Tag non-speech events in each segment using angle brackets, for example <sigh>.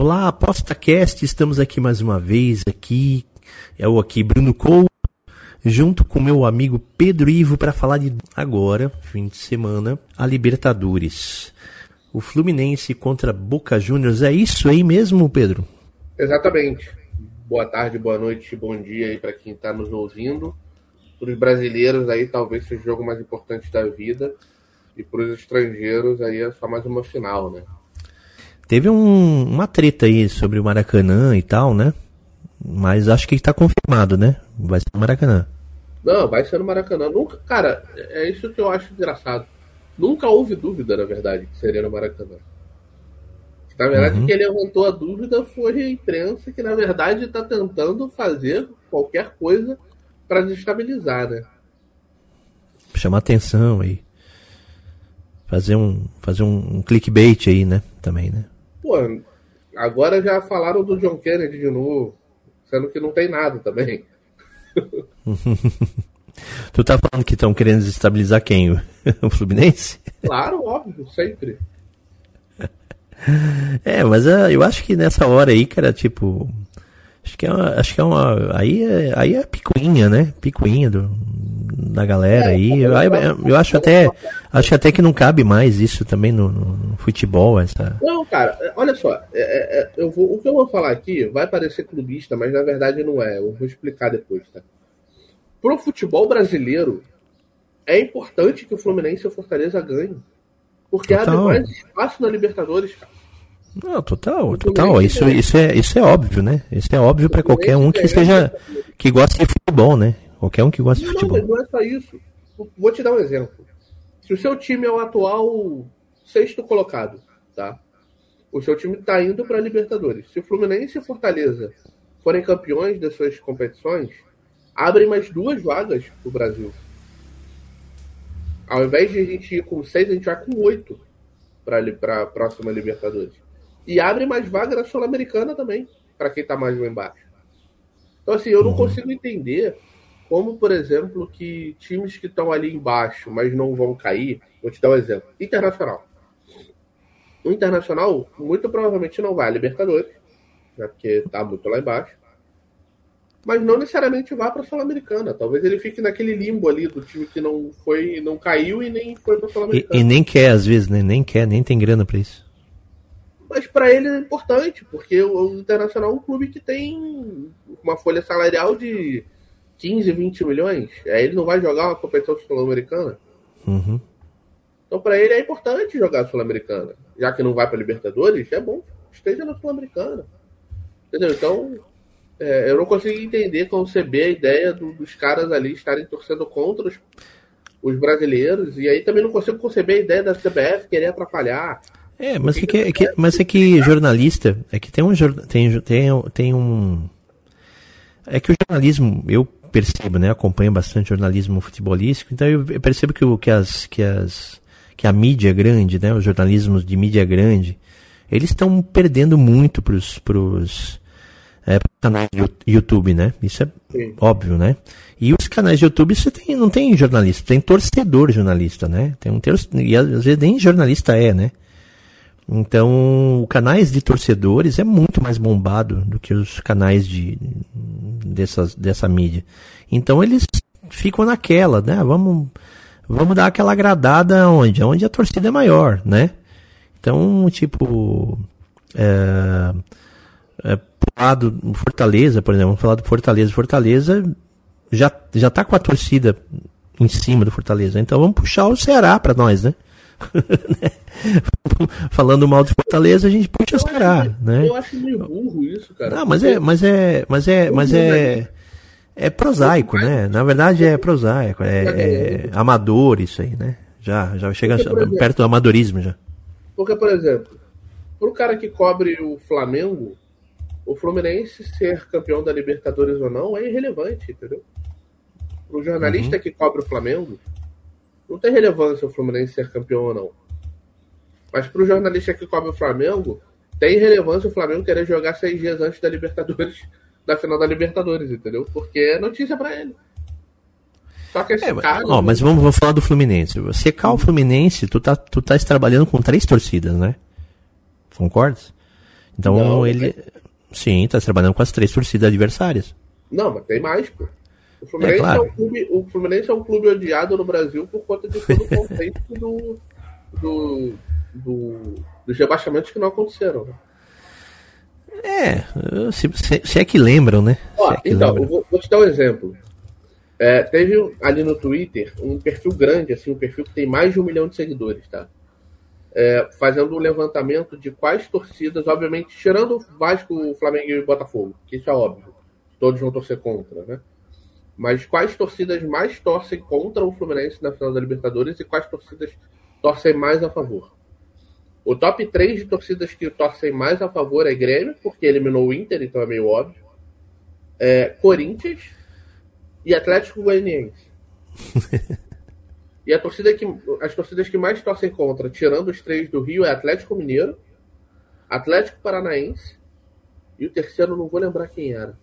Olá, ApostaCast, estamos aqui mais uma vez aqui. É o aqui Bruno Cole, junto com meu amigo Pedro Ivo para falar de agora, fim de semana, a Libertadores. O Fluminense contra Boca Juniors, é isso aí mesmo, Pedro? Exatamente. Boa tarde, boa noite, bom dia aí para quem está nos ouvindo. Para os brasileiros aí talvez seja o jogo mais importante da vida e para os estrangeiros aí é só mais uma final, né? Teve um, uma treta aí sobre o Maracanã e tal, né? Mas acho que está confirmado, né? Vai ser no Maracanã. Não, vai ser no Maracanã. Nunca, cara, é isso que eu acho engraçado. Nunca houve dúvida, na verdade, que seria no Maracanã. Na verdade, uhum. quem levantou a dúvida foi a imprensa, que na verdade está tentando fazer qualquer coisa para desestabilizar, né? Chamar atenção aí. Fazer um, fazer um, um clickbait aí, né? Também, né? Pô, agora já falaram do John Kennedy de novo, sendo que não tem nada também. <laughs> tu tá falando que estão querendo desestabilizar quem? <laughs> O Fluminense? Claro, óbvio, sempre. <laughs> É, mas uh, eu acho que nessa hora aí, cara, tipo. Acho que é uma. Acho que é uma aí, é, aí é picuinha, né? Picuinha do, da galera aí. Eu, eu, acho até. Acho até que não cabe mais isso também no, no futebol. Essa... Não, cara, olha só. É, é, é, eu vou, o que eu vou falar aqui vai parecer clubista, mas na verdade não é. Eu vou explicar depois, tá? Pro futebol brasileiro, é importante que o Fluminense e o Fortaleza ganhem. Porque total. abre mais espaço na Libertadores, cara. Não, total, total. Isso, isso, é, isso é óbvio, né? Isso é óbvio para qualquer um que esteja. que goste de futebol, né? Qualquer um que gosta de futebol. Não, não é só isso. Vou te dar um exemplo. Se o seu time é o atual sexto colocado, tá? O seu time está indo para a Libertadores. Se o Fluminense e Fortaleza forem campeões das suas competições, abrem mais duas vagas para o Brasil. Ao invés de a gente ir com seis, a gente vai com oito para a próxima Libertadores. E abre mais vaga na Sul-Americana também, para quem está mais lá embaixo. Então, assim, eu não uhum. consigo entender como, por exemplo, que times que estão ali embaixo, mas não vão cair. Vou te dar um exemplo: Internacional. O Internacional, muito provavelmente, não vai à Libertadores, né, porque está muito lá embaixo mas não necessariamente vá para a Sul-Americana. Talvez ele fique naquele limbo ali do time que não foi, não caiu e nem foi para a Sul-Americana. E, e, nem quer, às vezes, né? Nem quer, nem tem grana para isso. Mas para ele é importante, porque o, o Internacional é um clube que tem uma folha salarial de 15, 20 milhões. Aí ele não vai jogar uma competição sul-americana. Uhum. Então, para ele é importante jogar Sul-Americana. Já que não vai para Libertadores, é bom que esteja na Sul-Americana. Entendeu? Então, é, eu não consigo entender, conceber a ideia do, dos caras ali estarem torcendo contra os, os, brasileiros. E aí também não consigo conceber a ideia da CBF querer atrapalhar. É, mas é que, é que, mas é que jornalista, é que tem um tem, tem, tem um é que o jornalismo, eu percebo, né, acompanho bastante jornalismo futebolístico, então eu percebo que o que as que as que a mídia grande, né, os jornalismos de mídia grande, eles estão perdendo muito para os é, canais de YouTube, né? Isso é Sim. óbvio, né? E os canais de YouTube você tem, não tem jornalista, tem torcedor jornalista, né? Tem um e às vezes nem jornalista é, né? Então, canais de torcedores é muito mais bombado do que os canais de dessas, dessa mídia. Então eles ficam naquela, né? Vamos vamos dar aquela agradada onde, onde a torcida é maior, né? Então, tipo, é, é, lado Fortaleza, por exemplo, vamos falar do Fortaleza. Fortaleza já, já tá com a torcida em cima do Fortaleza. Então vamos puxar o Ceará para nós, né? <laughs> Falando mal de Fortaleza, a gente Ceará, acho, né? Eu acho meio burro isso, cara. Não, mas é, mas é, mas é, mas é, é prosaico, né? Na verdade é prosaico, é, é amador isso aí, né? Já, já chega perto do amadorismo já. Porque, por exemplo, pro cara que cobre o Flamengo, o Fluminense ser campeão da Libertadores ou não é irrelevante, entendeu? Para o jornalista uhum. que cobre o Flamengo, não tem relevância o Fluminense ser campeão ou não. Mas para o jornalista que cobre o Flamengo, tem relevância o Flamengo querer jogar seis dias antes da Libertadores, <laughs> da final da Libertadores, entendeu? Porque é notícia para ele. Só que esse é, cara. Ó, mas vamos, vamos falar do Fluminense. Secar o Fluminense, tu tá, tu tá trabalhando com três torcidas, né? Concordas? Então não, ele. Sim, tá trabalhando com as três torcidas adversárias. Não, mas tem mais, pô. O Fluminense é, claro. é um clube, o Fluminense é um clube odiado no Brasil por conta de todo o <laughs> contexto do, do, do, dos rebaixamentos que não aconteceram. Né? É, se, se, é que lembram, né? Ó, é então, vou, vou, te dar um exemplo. É, teve ali no Twitter um perfil grande, assim, um perfil que tem mais de um milhão de seguidores, tá? É, fazendo um levantamento de quais torcidas, obviamente, tirando o Vasco, Flamengo e Botafogo, que isso é óbvio, todos vão torcer contra, né? Mas quais torcidas mais torcem contra o Fluminense na final da Libertadores e quais torcidas torcem mais a favor? O top 3 de torcidas que torcem mais a favor é Grêmio, porque eliminou o Inter, então é meio óbvio. É, Corinthians e Atlético Goianiense. <laughs> e a torcida que, as torcidas que mais torcem contra, tirando os três do Rio, é Atlético Mineiro, Atlético Paranaense e o terceiro não vou lembrar quem era.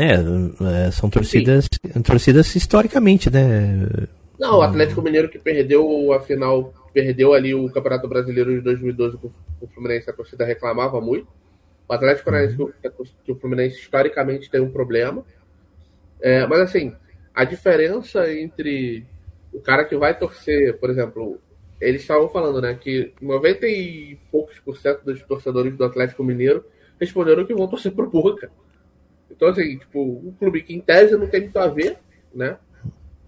É, é, são torcidas, torcidas historicamente, né? Não, o Atlético Mineiro que perdeu a final, perdeu ali o Campeonato Brasileiro de 2012 com o Fluminense, a torcida reclamava muito. O Atlético Paranaense, uhum. que o Fluminense historicamente tem um problema. É, mas assim, a diferença entre o cara que vai torcer, por exemplo, eles estavam falando, né, que 90 e poucos por cento dos torcedores do Atlético Mineiro responderam que vão torcer pro Boca. Então, assim, tipo, um clube que em tese não tem muito a ver, né?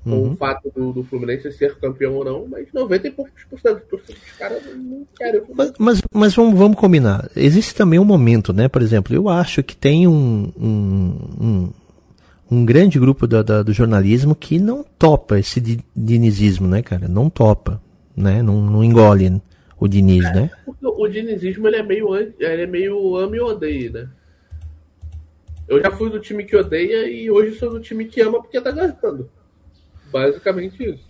Com uhum. o fato do, do, Fluminense ser campeão ou não, mas 90 e poucos por cento dos caras não querem. Mas, mas, mas, vamos, vamos combinar. Existe também um momento, né? Por exemplo, eu acho que tem um, um, um, um grande grupo da, da, do jornalismo que não topa esse dinizismo, né, cara? Não topa, né? Não, não engole o Diniz, é, né? O, o dinizismo ele é meio, ele é meio ame ou odeia, né? Eu já fui do time que odeia e hoje sou do time que ama porque tá ganhando. Basicamente isso.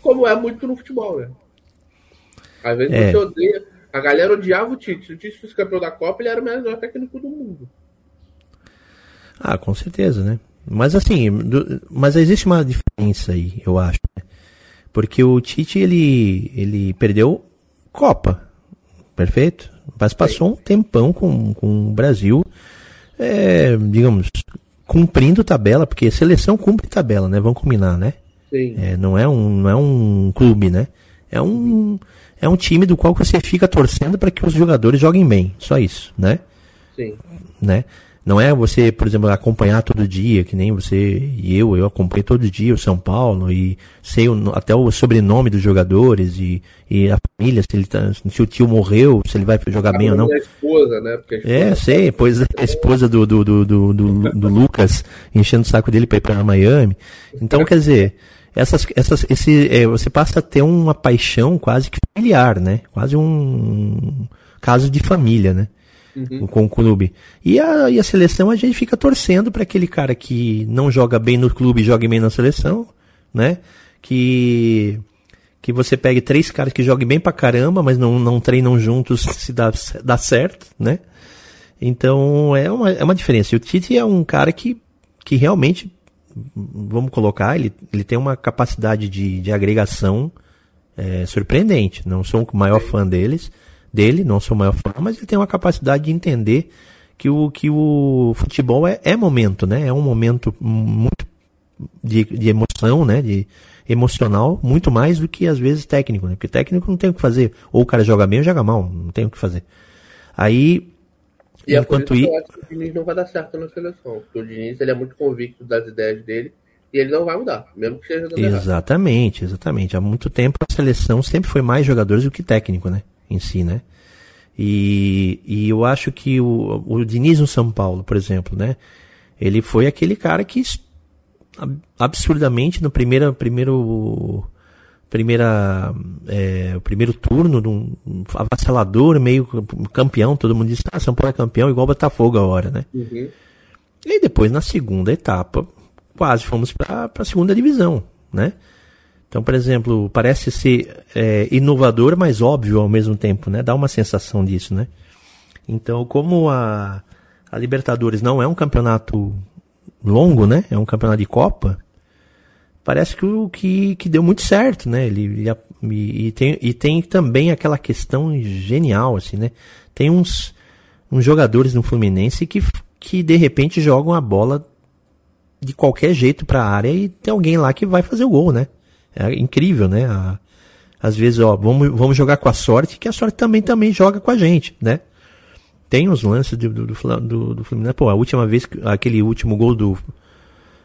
Como é muito no futebol, né? Às vezes é. você odeia. A galera odiava o Tite. Se o Tite fosse campeão da Copa, ele era o melhor técnico do mundo. Ah, com certeza, né? Mas assim, do, mas existe uma diferença aí, eu acho. Né? Porque o Tite, ele, ele perdeu Copa. Perfeito? Mas passou um tempão com, com o Brasil é, digamos, cumprindo tabela, porque seleção cumpre tabela, né? Vamos combinar, né? Sim. É, não, é um, não é um clube, né? É um, é um time do qual você fica torcendo para que os jogadores joguem bem. Só isso, né? Sim. Né? Não é você, por exemplo, acompanhar todo dia, que nem você e eu, eu acompanho todo dia o São Paulo e sei o, até o sobrenome dos jogadores e, e a família, se, ele tá, se o tio morreu, se ele vai jogar bem ou não. A esposa, né? A esposa é, sei, pois é, a esposa do, do, do, do, do, do Lucas enchendo o saco dele para ir para Miami. Então, quer dizer, essas, essas, esse, é, você passa a ter uma paixão quase que familiar, né? Quase um caso de família, né? Uhum. com o clube. E a, e a seleção a gente fica torcendo para aquele cara que não joga bem no clube e joga bem na seleção, né? Que que você pegue três caras que joguem bem pra caramba, mas não, não treinam juntos se dá, dá certo, né? Então é uma, é uma diferença. E o Tite é um cara que, que realmente, vamos colocar, ele, ele tem uma capacidade de, de agregação é, surpreendente. Não sou o maior fã deles, dele, não sou o maior fã, mas ele tem uma capacidade de entender que o, que o futebol é, é momento, né? É um momento muito de, de emoção, né? De emocional, muito mais do que às vezes técnico, né? Porque técnico não tem o que fazer. Ou o cara joga bem ou joga mal, não tem o que fazer. Aí, e enquanto é isso que eu acho que o Diniz não vai dar certo na seleção. Porque o Diniz ele é muito convicto das ideias dele e ele não vai mudar, mesmo que seja Exatamente, errado. exatamente. Há muito tempo a seleção sempre foi mais jogadores do que técnico, né? Em si, né? E, e eu acho que o, o Diniz no São Paulo, por exemplo, né? Ele foi aquele cara que absurdamente no primeiro, primeiro primeira é, primeiro turno de um, um avassalador, meio campeão, todo mundo disse, ah, São Paulo é campeão igual Botafogo agora, né? Uhum. E depois na segunda etapa, quase fomos para a segunda divisão, né? Então, por exemplo, parece ser é, inovador, mas óbvio ao mesmo tempo, né? Dá uma sensação disso, né? Então, como a, a Libertadores não é um campeonato longo, né? É um campeonato de Copa parece que, que, que deu muito certo, né? Ele e, e, tem, e tem também aquela questão genial, assim, né? Tem uns, uns jogadores no Fluminense que, que de repente jogam a bola de qualquer jeito para a área e tem alguém lá que vai fazer o gol, né? É incrível, né? A, às vezes, ó, vamos, vamos jogar com a sorte, que a sorte também também joga com a gente, né? Tem os lances do, do, do, do Fluminense. Pô, a última vez, aquele último gol do,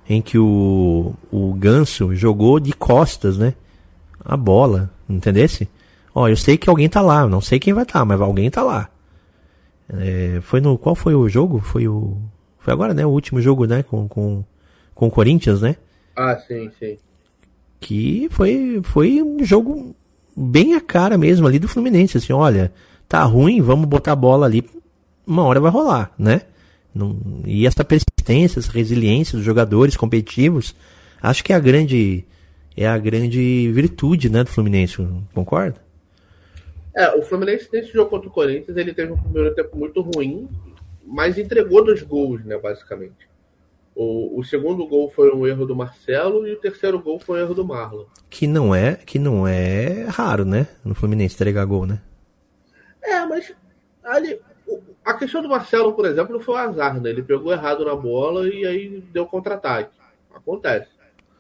em que o, o Ganso jogou de costas, né? A bola, entendesse? Ó, eu sei que alguém tá lá, não sei quem vai estar, tá, mas alguém tá lá. É, foi no qual foi o jogo? Foi o foi agora, né? O último jogo, né? Com com, com o Corinthians, né? Ah, sim, sim. Que foi foi um jogo bem a cara mesmo ali do Fluminense, assim, olha, tá ruim, vamos botar a bola ali, uma hora vai rolar, né? Não, e essa persistência, essa resiliência dos jogadores competitivos, acho que é a grande é a grande virtude, né, do Fluminense, concorda? É, o Fluminense nesse jogo contra o Corinthians, ele teve um primeiro tempo muito ruim, mas entregou dois gols, né, basicamente. O, o, segundo gol foi um erro do Marcelo e o terceiro gol foi um erro do Marlon. Que não é, que não é raro, né, no Fluminense entregar gol, né? É, mas ali a questão do Marcelo, por exemplo, não foi um azar, né? Ele pegou errado na bola e aí deu contra-ataque. Acontece.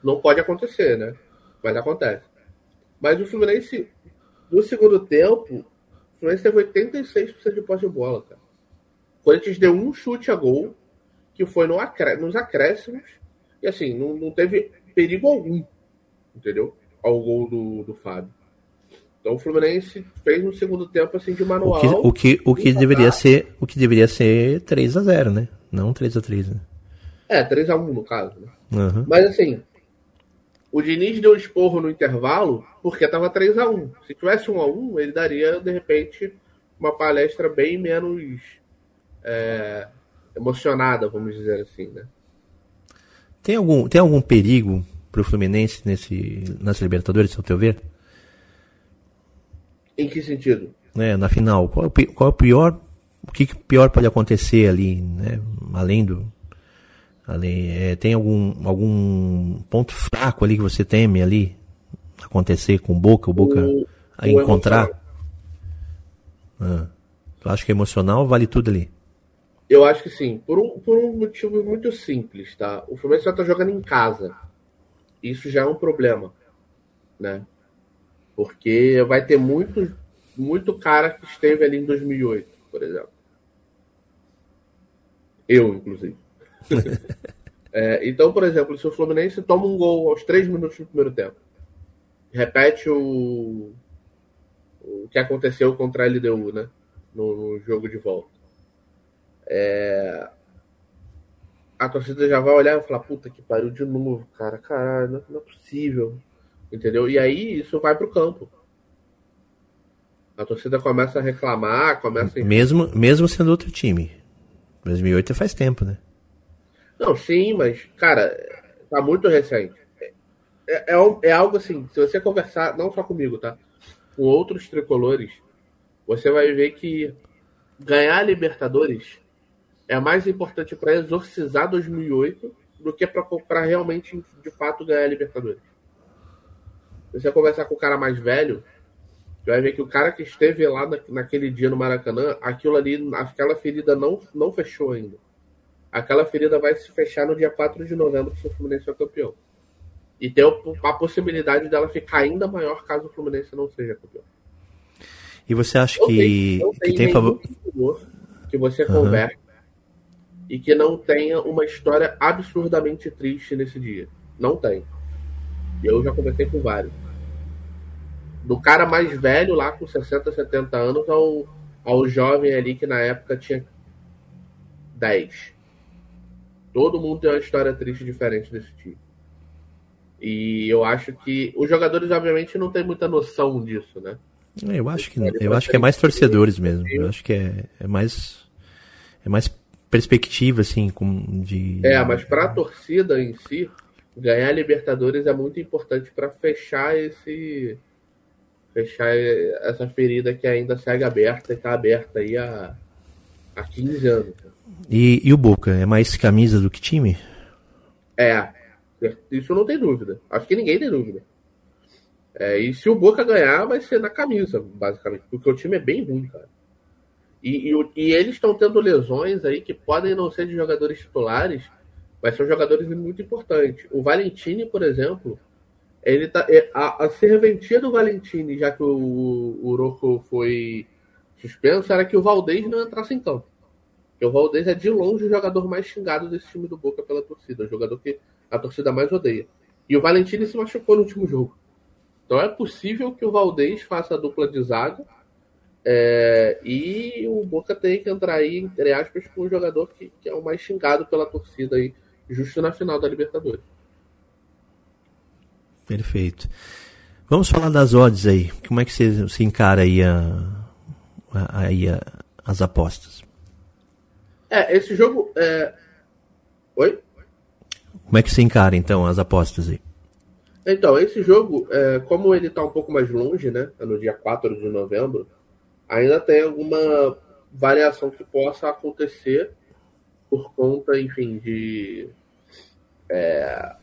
Não pode acontecer, né? Mas acontece. Mas o Fluminense, no segundo tempo, o Fluminense teve 86% de posse de bola, cara. O Corinthians deu um chute a gol, que foi no acré nos acréscimos, e assim, não, não teve perigo algum, entendeu? Ao gol do, do Fábio. Então o Fluminense fez um segundo tempo assim de manual. O que, o que, o que deveria ser, o que deveria ser 3 a 0, né? Não 3 a 3, né? É, 3 a 1 no caso, né? Uhum. Mas assim, o Diniz deu esporro no intervalo porque tava 3 a 1. Se tivesse 1 a 1, ele daria de repente uma palestra bem menos é, emocionada, vamos dizer assim, né? Tem algum, tem algum perigo pro Fluminense nesse, nas Libertadores, ao teu ver? Em que sentido? É, na final. Qual, é qual é o pior? O que, que pior pode acontecer ali, né? Além do. Além, é, tem algum, algum ponto fraco ali que você teme ali acontecer com o Boca, o Boca o, a o encontrar? Ah, tu acha que emocional vale tudo ali? Eu acho que sim, por um, por um motivo muito simples, tá? O Fluminense já tá jogando em casa. Isso já é um problema, né? Porque vai ter muito, muito cara que esteve ali em 2008, por exemplo. Eu, inclusive. <laughs> é, então, por exemplo, se o Fluminense toma um gol aos 3 minutos do primeiro tempo, repete o, o que aconteceu contra a LDU, né? No, no jogo de volta. É, a torcida já vai olhar e falar, puta que pariu de novo, cara. Caralho, não, não é possível. Entendeu? E aí isso vai pro campo. A torcida começa a reclamar, começa a... Mesmo, mesmo sendo outro time. 2008 faz tempo, né? Não, sim, mas, cara, tá muito recente. É, é, é, algo assim, se você conversar, não só comigo, tá? Com outros tricolores, você vai ver que ganhar a Libertadores é mais importante para exorcizar 2008 do que para realmente, de fato, ganhar a Libertadores. Se você conversar com o cara mais velho, você vai ver que o cara que esteve lá na, naquele dia no Maracanã, aquilo ali, aquela ferida não, não fechou ainda. Aquela ferida vai se fechar no dia 4 de novembro, se o Fluminense for campeão. E tem a possibilidade dela ficar ainda maior caso o Fluminense não seja campeão. E você acha que, tem, que tem favor? Que você uhum. conversa e que não tenha uma história absurdamente triste nesse dia. Não tem. Eu já conversei com vários. Do cara mais velho, lá com 60, 70 anos, ao, ao jovem ali que na época tinha 10. Todo mundo tem uma história triste diferente desse tipo. E eu acho que os jogadores, obviamente, não têm muita noção disso, né? Eu acho que eu acho que é mais torcedores mesmo. Eu acho que é, é mais é mais perspectiva assim com de É, mas para a torcida em si, ganhar a Libertadores é muito importante para fechar esse fechar essa ferida que ainda segue aberta e está aberta aí há, há 15 anos. E, e o Boca é mais camisa do que time? É, isso não tem dúvida. Acho que ninguém tem dúvida. É, e se o Boca ganhar, vai ser na camisa, basicamente, porque o time é bem ruim, cara. E, e, e eles estão tendo lesões aí que podem não ser de jogadores titulares, mas são jogadores muito importantes. O Valentini, por exemplo, ele tá, é, a, a serventia do Valentini, já que o, o Rocco foi suspenso, era que o Valdez não entrasse em campo. Porque o Valdez é de longe o jogador mais xingado desse time do Boca pela torcida, o jogador que a torcida mais odeia. E o Valentini se machucou no último jogo. Então é possível que o Valdez faça a dupla de zaga é, e o Boca tem que entrar aí, entre aspas, com um jogador que, que, é o mais xingado pela torcida aí, justo na final da Libertadores. Perfeito. Vamos falar das odds aí. Como é que você, encara aí, a, a, aí a, as apostas? É, esse jogo. É... Oi? Como é que você encara então as apostas aí? Então, esse jogo, é, como ele está um pouco mais longe, né? É no dia 4 de novembro, ainda tem alguma variação que possa acontecer por conta, enfim, de é,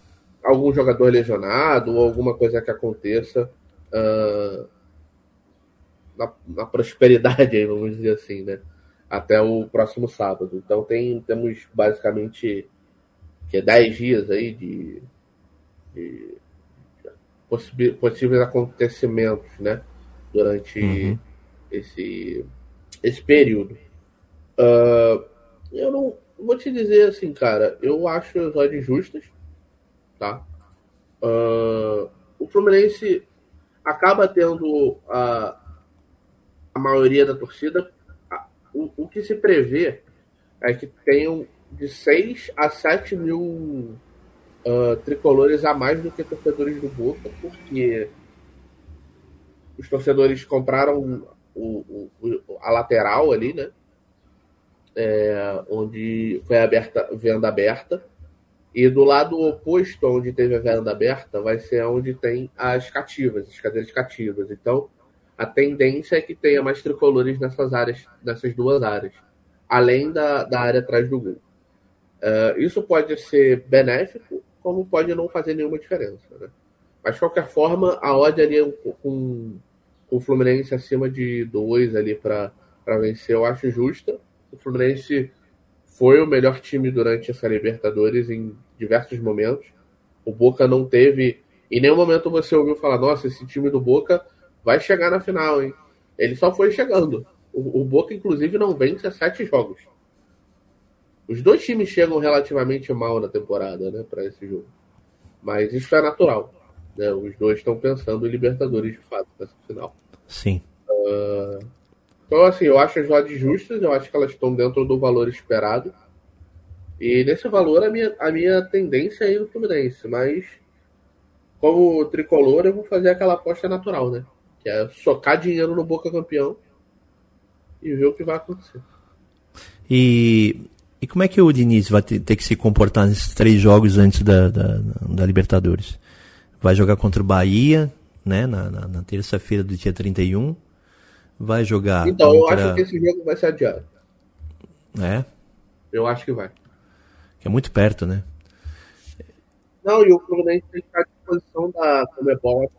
algum jogador lesionado ou alguma coisa que aconteça uh, na, na, prosperidade, vamos dizer assim, né? Até o próximo sábado. Então tem, temos basicamente que é 10 dias aí de, de possíveis acontecimentos, né? Durante uhum. Esse, esse período. Uh, eu não vou te dizer assim, cara, eu acho as odds justas, tá? Uh, o Fluminense acaba tendo a, a maioria da torcida. O, o que se prevê é que tenham de 6 a 7 mil uh, tricolores a mais do que torcedores do Boca, porque os torcedores compraram o, o, a lateral ali, né? É, onde foi aberta, venda aberta. E do lado oposto, onde teve a venda aberta, vai ser onde tem as cativas, as cadeiras cativas. Então, a tendência é que tenha mais tricolores nessas áreas, nessas duas áreas, além da, da área atrás do gol. Uh, isso pode ser benéfico, como pode não fazer nenhuma diferença. Né? Mas, de qualquer forma, a odd ali é com, com o Fluminense acima de 2 ali para vencer, eu acho justa. O Fluminense foi o melhor time durante essa Libertadores em diversos momentos. O Boca não teve. Em nenhum momento você ouviu falar, nossa, esse time do Boca vai chegar na final, hein? Ele só foi chegando. O, o Boca, inclusive, não vence sete jogos. Os dois times chegam relativamente mal na temporada, né, para esse jogo. Mas isso é natural. Né? Os dois estão pensando em Libertadores de fato nessa final. Sim. Uh, então, assim, eu acho as odds justas, eu acho que elas estão dentro do valor esperado. E nesse valor a minha, a minha tendência é ir no Fluminense, mas como tricolor eu vou fazer aquela aposta natural, né? Que é socar dinheiro no Boca Campeão e ver o que vai acontecer. E e como é que o Diniz vai ter, ter que se comportar nesses três jogos antes da, da, da Libertadores? Vai jogar contra o Bahia, né, na, na, na terça-feira do dia 31. Vai jogar. Então, contra... eu acho que esse jogo vai ser adiado. É? Eu acho que vai. Que é muito perto, né? Não, e o Fluminense tem que estar à disposição da Comebol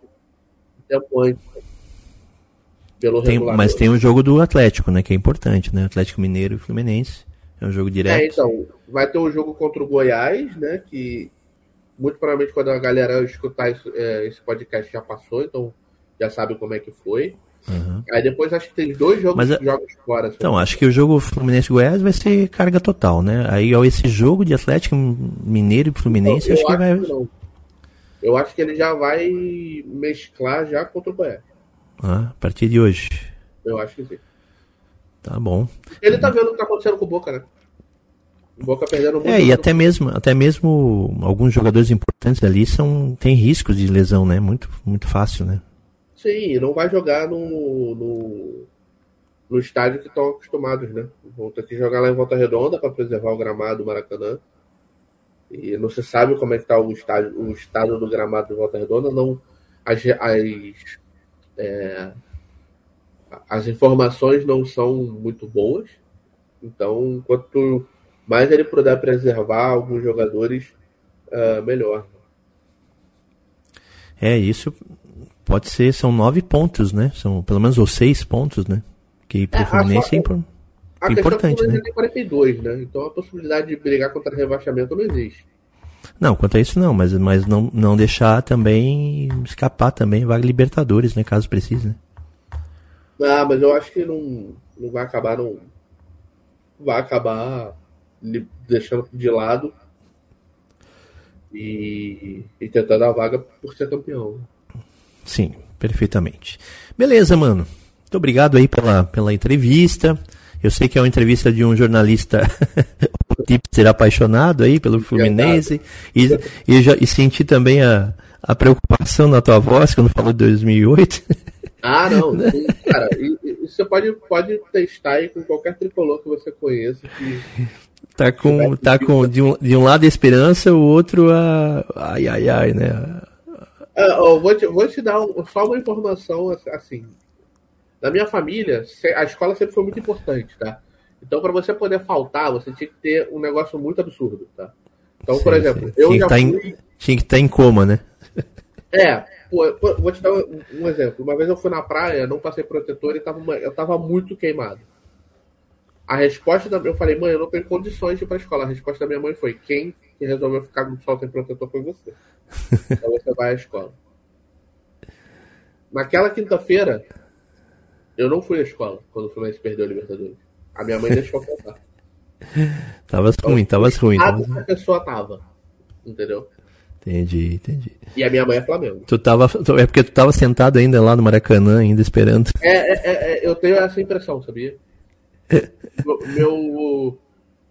tempo antes. Pelo tem, mas tem o jogo do Atlético, né? Que é importante, né? Atlético Mineiro e Fluminense. É um jogo direto. É, então, vai ter o um jogo contra o Goiás, né? Que muito provavelmente quando a galera escutar isso, é, esse podcast já passou, então já sabe como é que foi. Uhum. Aí depois acho que tem dois jogos, Mas, jogos fora. Então, acho que o jogo Fluminense-Goiás vai ser carga total, né? Aí esse jogo de Atlético Mineiro e Fluminense, então, acho que vai. Que eu acho que ele já vai mesclar já contra o Goiás. Ah, a partir de hoje. Eu acho que sim. Tá bom. Ele tá vendo o que tá acontecendo com o Boca, né? Boca perdendo muito. É, e até mesmo, até mesmo alguns jogadores importantes ali são tem riscos de lesão, né? Muito, muito fácil, né? Sim, não vai jogar no, no, no estádio que estão acostumados, né? Vão ter que jogar lá em Volta Redonda para preservar o gramado do Maracanã. E não se sabe como é que está o, estádio, o estado do gramado de Volta Redonda. Não, as, as, é, as informações não são muito boas. Então, quanto mais ele puder preservar alguns jogadores, uh, melhor. É, isso pode ser, são nove pontos, né? São pelo menos ou seis pontos, né? Que pro é, Fluminense é, a importante, né? tem 42, né? Então a possibilidade de brigar contra rebaixamento não existe. Não, quanto a isso não, mas, mas não, não deixar também escapar também vaga Libertadores, né? Caso precise, né? Ah, mas eu acho que não, não vai acabar não vai acabar deixando de lado e, e tentando a vaga por ser campeão. Sim, perfeitamente. Beleza, mano. Muito obrigado aí pela, pela entrevista. Eu sei que é uma entrevista de um jornalista <laughs> o tipo ser apaixonado aí pelo Fluminense e, e, já, e senti também a, a preocupação na tua voz quando falou de 2008. <laughs> Ah, não. <laughs> cara, e, e você pode, pode testar aí com qualquer tricolor que você conheça que Tá com, tá com de, um, de um lado a esperança, o outro a. Ai, ai, ai, né? Uh, vou, te, vou te dar um, só uma informação assim. Na minha família, a escola sempre foi muito importante, tá? Então, para você poder faltar, você tinha que ter um negócio muito absurdo, tá? Então, sim, por exemplo, sim. eu tinha já que fui... em, Tinha que estar em coma, né? É, pô, pô, vou te dar um, um, exemplo. Uma vez eu fui na praia, não passei protetor e tava, eu tava muito queimado. A resposta da. Eu falei, mãe, eu não tenho condições de ir pra escola. A resposta da minha mãe foi: quem que resolveu ficar no sol sem protetor foi você. <laughs> então você vai à escola. Naquela quinta-feira, eu não fui à escola quando o Fluminense perdeu a Libertadores. A minha mãe deixou contar. <laughs> tava então, ruim, tava ruim. Tava... A pessoa tava. Entendeu? Entendi, entendi. E a minha mãe é Flamengo. Tu tava, é porque tu tava sentado ainda lá no Maracanã, ainda esperando. É, é, é eu tenho essa impressão, sabia? Meu,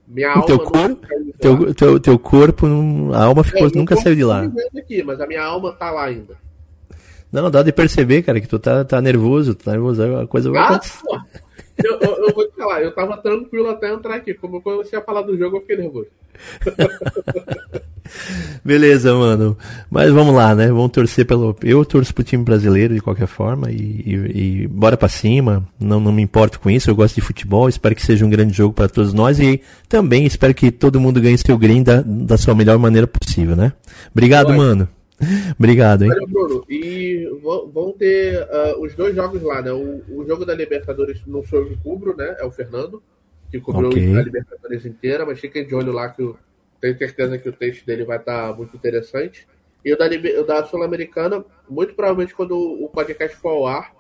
minha alma teu, cor, teu, teu, teu corpo, a alma ficou, nunca saiu de lá. Aqui, mas a minha alma tá lá ainda. Não, dá de perceber, cara, que tu tá, tá nervoso, tá nervoso, a coisa vai ah, acontecer. Eu, eu, eu, vou te falar, eu tava tranquilo até entrar aqui. Como eu comecei a falar do jogo, eu fiquei nervoso. <laughs> Beleza, mano. Mas vamos lá, né? Vamos torcer pelo. Eu torço pro time brasileiro de qualquer forma e, e, e, bora pra cima. Não, não me importo com isso. Eu gosto de futebol. Espero que seja um grande jogo para todos nós e também espero que todo mundo ganhe seu green da, da sua melhor maneira possível, né? Obrigado, mano. Obrigado, hein? Valeu, Bruno. E vão ter uh, os dois jogos lá, né? O, o, jogo da Libertadores não sou eu que cubro, né? É o Fernando, que cobriu okay. a Libertadores inteira, mas fiquem de olho lá que eu tenho certeza que o texto dele vai estar tá muito interessante. E o da, da Sul-Americana, muito provavelmente quando o podcast for ao ar,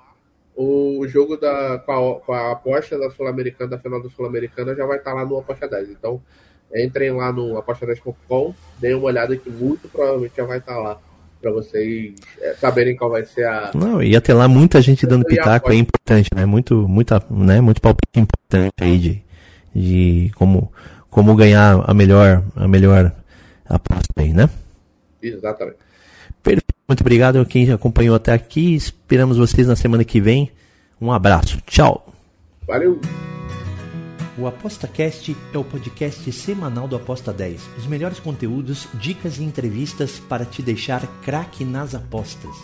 o jogo da, com, a, com a aposta da Sul-Americana, da final da Sul-Americana, já vai estar tá lá no Aposta 10. Então, entrem lá no aposta10.com, deem uma olhada que muito provavelmente já vai estar tá lá para vocês é, saberem qual vai ser a. Não, ia ter lá muita gente dando pitaco, é importante, né? Muito, muita, né? Muito palpite importante aí de, de como como ganhar a melhor, a melhor aposta aí, né? Exatamente. Perfeito. Muito obrigado a quem acompanhou até aqui. Esperamos vocês na semana que vem. Um abraço. Tchau. Valeu. O ApostaCast é o podcast semanal do Aposta 10. Os melhores conteúdos, dicas e entrevistas para te deixar craque nas apostas.